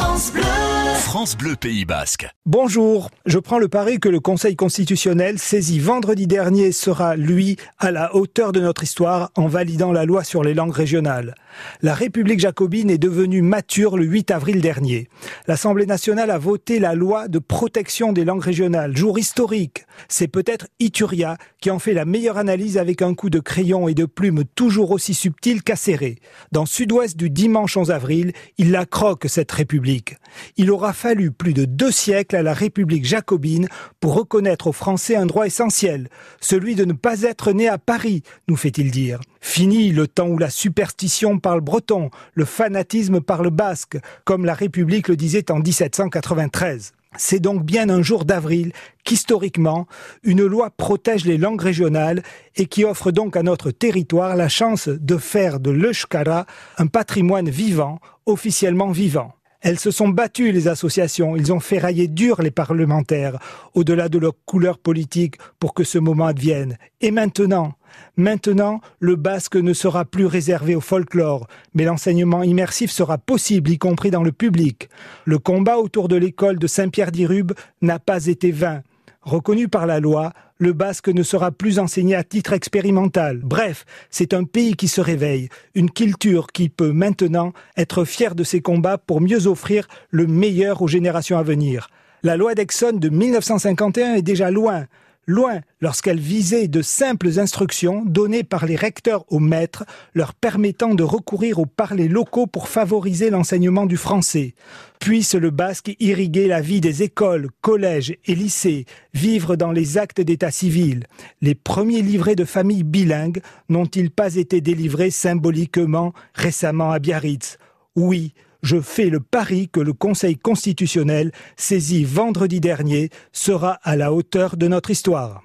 France Bleu. France Bleu Pays Basque. Bonjour, je prends le pari que le Conseil constitutionnel saisi vendredi dernier sera, lui, à la hauteur de notre histoire en validant la loi sur les langues régionales. La République jacobine est devenue mature le 8 avril dernier. L'Assemblée nationale a voté la loi de protection des langues régionales, jour historique. C'est peut-être Ituria qui en fait la meilleure analyse avec un coup de crayon et de plume toujours aussi subtil qu'acéré. Dans Sud-Ouest du dimanche 11 avril, il la croque cette République. Il aura fallu plus de deux siècles à la République jacobine pour reconnaître aux Français un droit essentiel, celui de ne pas être né à Paris, nous fait-il dire. Fini le temps où la superstition parle breton, le fanatisme parle basque, comme la République le disait en 1793. C'est donc bien un jour d'avril qu'historiquement, une loi protège les langues régionales et qui offre donc à notre territoire la chance de faire de l'Euskara un patrimoine vivant, officiellement vivant. Elles se sont battues, les associations, ils ont ferraillé dur les parlementaires, au-delà de leur couleur politique, pour que ce moment advienne. Et maintenant, maintenant, le basque ne sera plus réservé au folklore, mais l'enseignement immersif sera possible, y compris dans le public. Le combat autour de l'école de Saint-Pierre-d'Irube n'a pas été vain. Reconnu par la loi, le basque ne sera plus enseigné à titre expérimental. Bref, c'est un pays qui se réveille, une culture qui peut maintenant être fière de ses combats pour mieux offrir le meilleur aux générations à venir. La loi d'Exxon de 1951 est déjà loin, loin lorsqu'elle visait de simples instructions données par les recteurs aux maîtres, leur permettant de recourir aux parlers locaux pour favoriser l'enseignement du français. Puisse le basque irriguer la vie des écoles, collèges et lycées, vivre dans les actes d'état civil. Les premiers livrets de familles bilingues n'ont-ils pas été délivrés symboliquement récemment à Biarritz? Oui, je fais le pari que le Conseil constitutionnel, saisi vendredi dernier, sera à la hauteur de notre histoire.